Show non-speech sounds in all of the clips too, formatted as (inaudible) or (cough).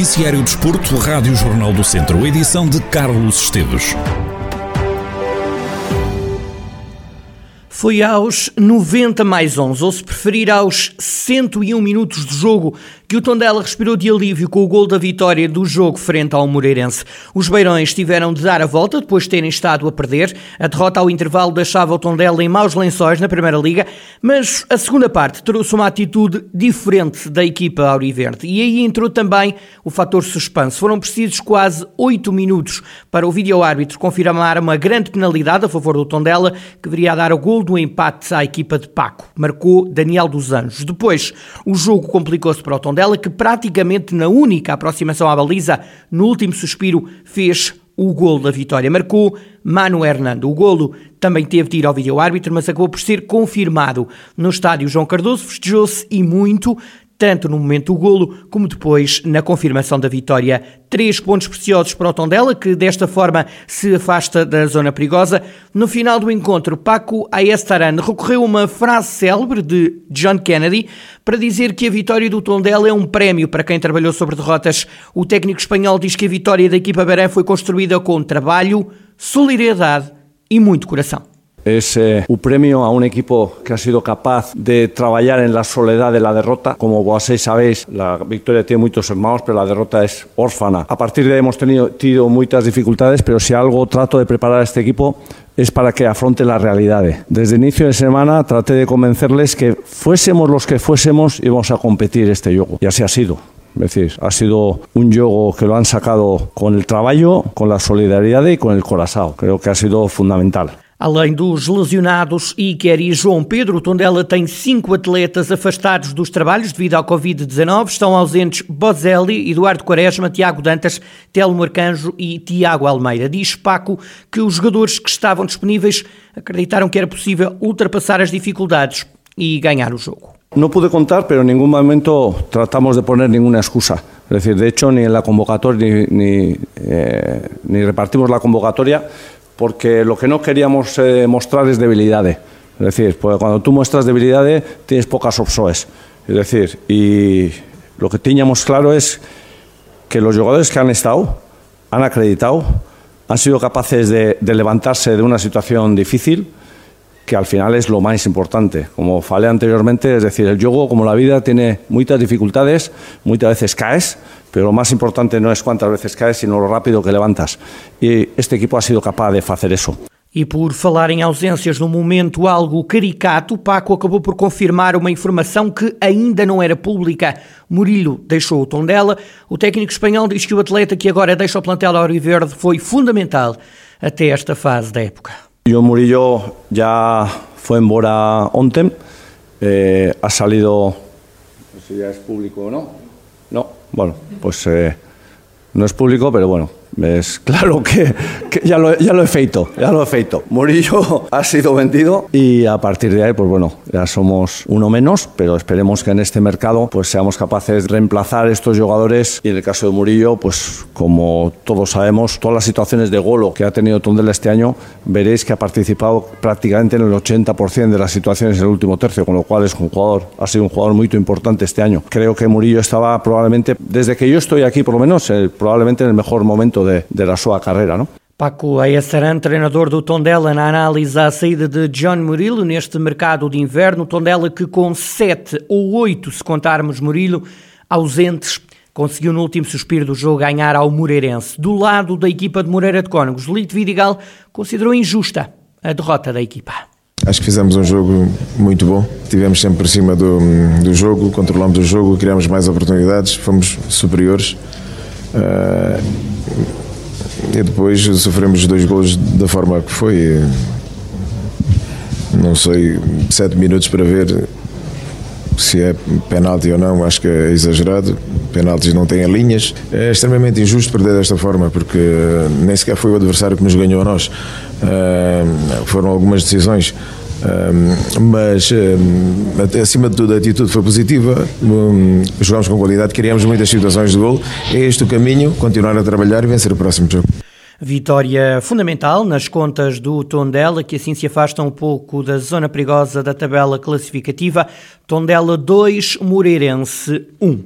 Noticiário Desporto, Rádio Jornal do Centro, edição de Carlos Esteves. Foi aos 90 mais 11, ou se preferir aos 101 minutos de jogo, que o Tondela respirou de alívio com o gol da vitória do jogo frente ao Moreirense. Os Beirões tiveram de dar a volta depois de terem estado a perder. A derrota ao intervalo deixava o Tondela em maus lençóis na Primeira Liga, mas a segunda parte trouxe uma atitude diferente da equipa auriverde. E aí entrou também o fator suspense. Foram precisos quase 8 minutos para o vídeo-árbitro confirmar uma grande penalidade a favor do Tondela, que viria a dar o gol do empate à equipa de Paco. Marcou Daniel dos Anjos. Depois, o jogo complicou-se para o Tondela dela que praticamente na única aproximação à baliza, no último suspiro, fez o golo da vitória. Marcou Mano Hernando. O golo também teve de ir ao vídeo-árbitro, mas acabou por ser confirmado. No estádio João Cardoso festejou-se e muito, tanto no momento do golo como depois na confirmação da vitória. Três pontos preciosos para o Tondela, que desta forma se afasta da zona perigosa. No final do encontro, Paco Ayestaran recorreu a uma frase célebre de John Kennedy para dizer que a vitória do Tondela é um prémio para quem trabalhou sobre derrotas. O técnico espanhol diz que a vitória da equipa Barã foi construída com trabalho, solidariedade e muito coração. Es eh, un premio a un equipo que ha sido capaz de trabajar en la soledad de la derrota. Como vosotros sabéis, la victoria tiene muchos hermanos, pero la derrota es órfana. A partir de ahí hemos tenido, muchas dificultades, pero si algo trato de preparar a este equipo es para que afronte la realidad. Desde inicio de semana traté de convencerles que fuésemos los que fuésemos íbamos a competir este juego. Y así ha sido. Es ha sido un juego que lo han sacado con el trabajo, con la solidaridad y con el corazón. Creo que ha sido fundamental. Além dos lesionados Iker e João Pedro, Tondela tem cinco atletas afastados dos trabalhos devido ao Covid-19. Estão ausentes Bozelli, Eduardo Quaresma, Tiago Dantas, Telmo Arcanjo e Tiago Almeida. Diz Paco que os jogadores que estavam disponíveis acreditaram que era possível ultrapassar as dificuldades e ganhar o jogo. No pude contar, pero en ningún momento tratamos de poner ninguna excusa. Es decir, de hecho, ni en la convocatoria ni, ni, eh, ni repartimos la convocatoria porque lo que no queríamos eh, mostrar es debilidades. Es decir, porque cuando tú muestras debilidades tienes pocas opciones. Es decir, y lo que teníamos claro es que los jugadores que han estado, han acreditado, han sido capaces de levantarse de una situación difícil, que al final es lo más importante. Como falé anteriormente, es decir, el juego, como la vida, tiene muchas dificultades, muchas veces caes, pero lo más importante no es cuántas veces caes, sino lo rápido que levantas. E este equipo ha sido capaz de fazer isso. E por falar em ausências num momento algo caricato, Paco acabou por confirmar uma informação que ainda não era pública. Murilo deixou o tom dela. O técnico espanhol diz que o atleta que agora deixa o plantel Auriverde foi fundamental até esta fase da época. O Murillo já foi embora ontem, eh, ha salido, no sé si ya es público o no, no, bueno, pues eh, no es público, pero bueno, es claro que, que, ya, lo, ya lo he feito, ya lo he feito. Murillo ha sido vendido y a partir de ahí, pues bueno, ya somos uno menos, pero esperemos que en este mercado pues seamos capaces de reemplazar estos jugadores y en el caso de Murillo, pues como todos sabemos, todas las situaciones de golo que ha tenido Tondela este año, veréis que ha participado prácticamente en el 80% de las situaciones en el último tercio, con lo cual es un jugador, ha sido un jugador muy importante este año. Creo que Murillo estaba probablemente, desde que yo estoy aquí por lo menos, eh, probablemente en el mejor momento de, de la sua carreira, não? Paco Ayasaran, treinador do Tondela, na análise à saída de John Murilo neste mercado de inverno. Tondela que com 7 ou 8, se contarmos Murilo, ausentes, conseguiu no último suspiro do jogo ganhar ao Moreirense. Do lado da equipa de Moreira de Cónegos, Lito Vidigal considerou injusta a derrota da equipa. Acho que fizemos um jogo muito bom. Tivemos sempre por cima do, do jogo, controlamos o jogo, criamos mais oportunidades, fomos superiores. Uh, e depois sofremos dois gols da forma que foi. Não sei, sete minutos para ver se é penalti ou não, acho que é exagerado. Penaltis não têm linhas. É extremamente injusto perder desta forma, porque nem sequer foi o adversário que nos ganhou a nós. Uh, foram algumas decisões. Um, mas um, acima de tudo a atitude foi positiva um, jogámos com qualidade, criamos muitas situações de gol é este o caminho, continuar a trabalhar e vencer o próximo jogo Vitória fundamental nas contas do Tondela, que assim se afasta um pouco da zona perigosa da tabela classificativa. Tondela 2, Moreirense 1.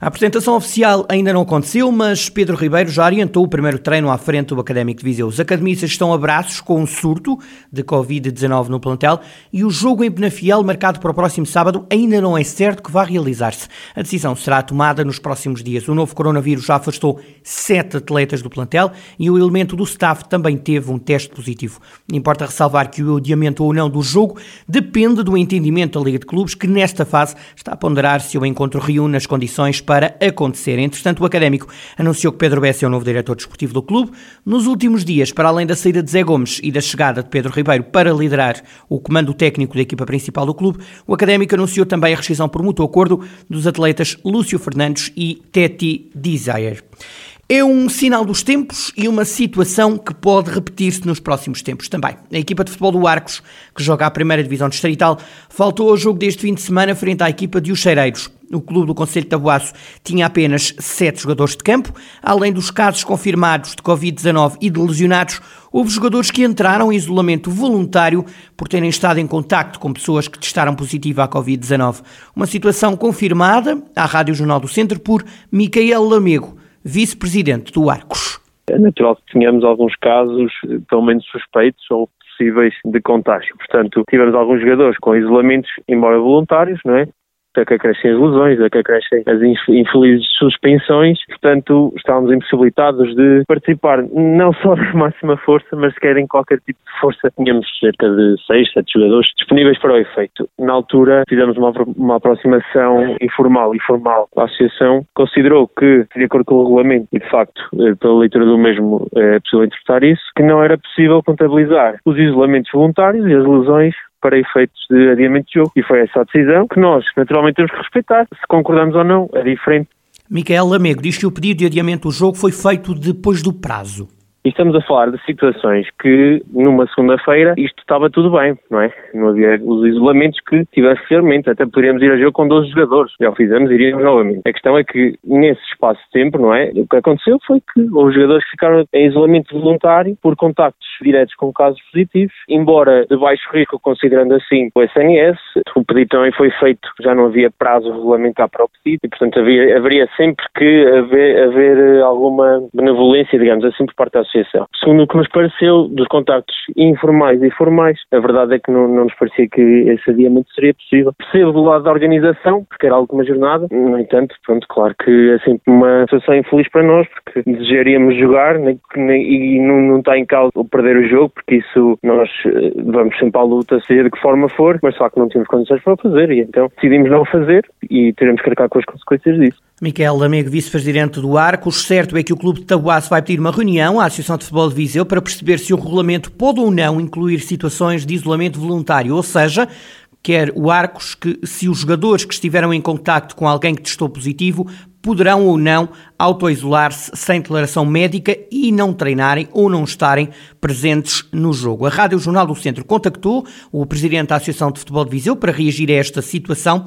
A apresentação oficial ainda não aconteceu, mas Pedro Ribeiro já orientou o primeiro treino à frente do Académico de Viseu. Os academistas estão a braços com um surto de Covid-19 no plantel e o jogo em Penafiel, marcado para o próximo sábado, ainda não é certo que vá realizar-se. A decisão será tomada nos próximos dias. O novo coronavírus já afastou sete atletas do plantel e o elemento do staff também teve um teste positivo. Importa ressalvar que o adiamento ou não do jogo depende do entendimento da Liga de Clubes, que nesta fase está a ponderar se o encontro reúne as condições para acontecer. Entretanto, o Académico anunciou que Pedro Bessa é o novo diretor desportivo do clube. Nos últimos dias, para além da saída de Zé Gomes e da chegada de Pedro Ribeiro para liderar o comando técnico da equipa principal do clube, o Académico anunciou também a rescisão por mútuo acordo dos atletas Lúcio Fernandes e Teti Desire. É um sinal dos tempos e uma situação que pode repetir-se nos próximos tempos também. A equipa de futebol do Arcos, que joga a primeira divisão distrital, faltou ao jogo deste fim de semana frente à equipa de Os Cheireiros. O clube do Conselho de Tabuaço tinha apenas sete jogadores de campo. Além dos casos confirmados de Covid-19 e de lesionados, houve jogadores que entraram em isolamento voluntário por terem estado em contacto com pessoas que testaram positiva à Covid-19. Uma situação confirmada à Rádio Jornal do Centro por Micael Lamego, vice-presidente do Arcos. É natural que tenhamos alguns casos, pelo menos suspeitos ou possíveis de contágio. Portanto, tivemos alguns jogadores com isolamentos, embora voluntários, não é? Da que acrescem as lesões, da que acrescem as infelizes suspensões. Portanto, estávamos impossibilitados de participar não só (laughs) na máxima força, mas sequer em qualquer tipo de força. Tínhamos cerca de seis, sete jogadores disponíveis para o efeito. Na altura, fizemos uma, uma aproximação informal e formal. A Associação considerou que, de acordo com o regulamento, e de facto, eh, pela leitura do mesmo, é possível interpretar isso, que não era possível contabilizar os isolamentos voluntários e as lesões para efeitos de adiamento de jogo. E foi essa a decisão que nós, naturalmente, temos que respeitar. Se concordamos ou não, é diferente. Micael Lamego diz que o pedido de adiamento do jogo foi feito depois do prazo. E estamos a falar de situações que, numa segunda-feira, isto estava tudo bem, não é? Não havia os isolamentos que tivesse realmente. Até poderíamos ir a jogo com 12 jogadores. Já o fizemos, iríamos novamente. A questão é que, nesse espaço de tempo, não é? O que aconteceu foi que os jogadores ficaram em isolamento voluntário por contactos diretos com casos positivos, embora de baixo risco, considerando assim o SNS. O pedido também foi feito, já não havia prazo regulamentar para o pedido e, portanto, havia, haveria sempre que haver, haver alguma benevolência, digamos assim, por parte da associação. Segundo o que nos pareceu, dos contactos informais e formais, a verdade é que não, não nos parecia que esse adiamento seria possível. Percebo do lado da organização, porque era alguma jornada, no entanto, pronto, claro que é sempre uma situação infeliz para nós, porque desejaríamos jogar e não, não está em causa o perder o jogo, porque isso nós eh, vamos sempre à luta, seja de que forma for, mas só que não tínhamos condições para fazer e então decidimos não fazer e teremos que arcar com as consequências disso. Miquel Lamego, vice-presidente do Arcos, certo é que o Clube de Tabuaço vai pedir uma reunião à Associação de Futebol de Viseu para perceber se o regulamento pode ou não incluir situações de isolamento voluntário, ou seja, quer o Arcos que se os jogadores que estiveram em contacto com alguém que testou positivo poderão ou não auto-isolar-se sem declaração médica e não treinarem ou não estarem presentes no jogo. A Rádio Jornal do Centro contactou o presidente da Associação de Futebol de Viseu para reagir a esta situação.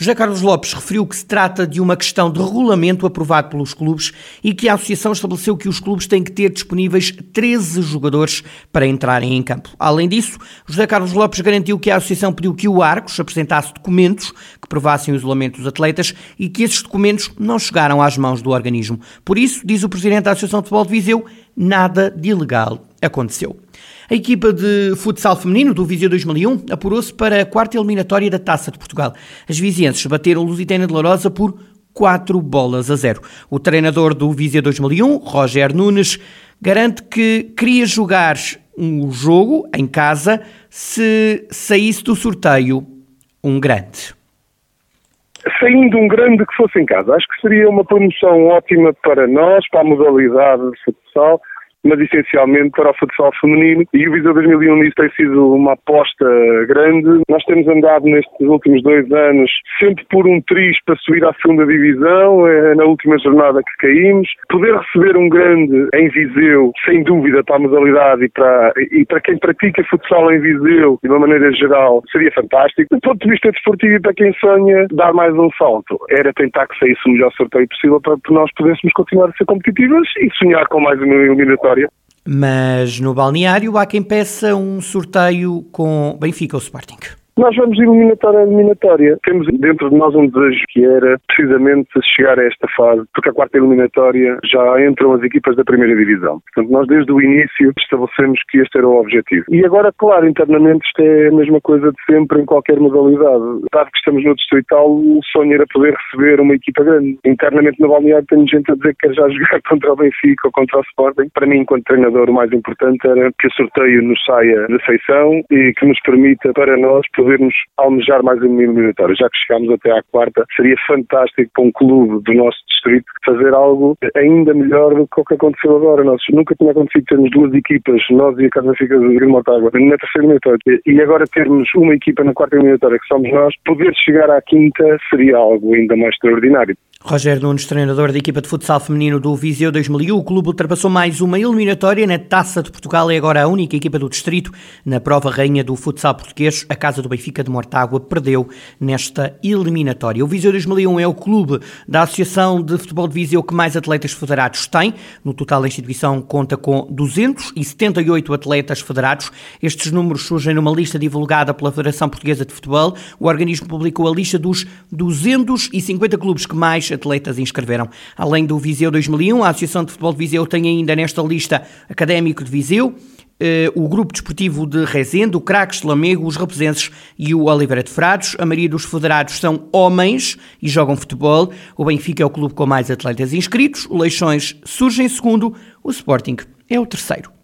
José Carlos Lopes referiu que se trata de uma questão de regulamento aprovado pelos clubes e que a Associação estabeleceu que os clubes têm que ter disponíveis 13 jogadores para entrarem em campo. Além disso, José Carlos Lopes garantiu que a Associação pediu que o Arcos apresentasse documentos que provassem o isolamento dos atletas e que esses documentos não chegaram às mãos do organismo. Por isso, diz o Presidente da Associação de Futebol de Viseu, nada de ilegal aconteceu. A equipa de futsal feminino do Viseu 2001 apurou-se para a quarta eliminatória da Taça de Portugal. As vizienses bateram Lusitana de Larosa por 4 bolas a 0. O treinador do Viseu 2001, Roger Nunes, garante que queria jogar um jogo em casa se saísse do sorteio um grande saindo um grande que fosse em casa. Acho que seria uma promoção ótima para nós, para a modalidade de futsal, mas essencialmente para o futsal feminino. E o Viseu 2001 isso tem sido uma aposta grande. Nós temos andado nestes últimos dois anos sempre por um triz para subir à segunda divisão, é na última jornada que caímos. Poder receber um grande em Viseu, sem dúvida, para a modalidade e para, e para quem pratica futsal em Viseu, de uma maneira geral, seria fantástico. Do ponto de vista desportivo e para quem sonha dar mais um salto, era tentar que saísse o melhor sorteio possível para que nós pudéssemos continuar a ser competitivas e sonhar com mais uma eliminatória mas no balneário há quem peça um sorteio com Benfica ou Sporting. Nós vamos eliminatória a eliminatória. Temos dentro de nós um desejo que era precisamente chegar a esta fase, porque a quarta eliminatória já entram as equipas da primeira divisão. Portanto, nós desde o início estabelecemos que este era o objetivo. E agora, claro, internamente isto é a mesma coisa de sempre em qualquer modalidade. Dado que estamos no Distrital, o sonho era poder receber uma equipa grande. Internamente no balneário tem gente a dizer que quer já (laughs) jogar contra o Benfica ou contra o Sporting. Para mim, enquanto treinador, o mais importante era que o sorteio nos saia da feição e que nos permita, para nós, podermos almejar mais uma eliminatória. Já que chegámos até à quarta, seria fantástico para um clube do nosso distrito fazer algo ainda melhor do que o que aconteceu agora. Nós nunca tinha acontecido termos duas equipas, nós e a Casa Fica de Grimaltágua, na terceira eliminatória, e agora termos uma equipa na quarta eliminatória, que somos nós, poder chegar à quinta seria algo ainda mais extraordinário. Roger Nunes, treinador da equipa de futsal feminino do Viseu 2001, o clube ultrapassou mais uma eliminatória na Taça de Portugal e é agora a única equipa do distrito na prova rainha do futsal português. A Casa do Benfica de Mortágua perdeu nesta eliminatória. O Viseu 2001 é o clube da Associação de Futebol de Viseu que mais atletas federados tem. No total, a instituição conta com 278 atletas federados. Estes números surgem numa lista divulgada pela Federação Portuguesa de Futebol. O organismo publicou a lista dos 250 clubes que mais atletas inscreveram. Além do Viseu 2001, a Associação de Futebol de Viseu tem ainda nesta lista Académico de Viseu, o Grupo Desportivo de Rezende, o Craques de Lamego, os Represenses e o Oliveira de Frades. A maioria dos federados são homens e jogam futebol. O Benfica é o clube com mais atletas inscritos. O Leixões surge em segundo. O Sporting é o terceiro.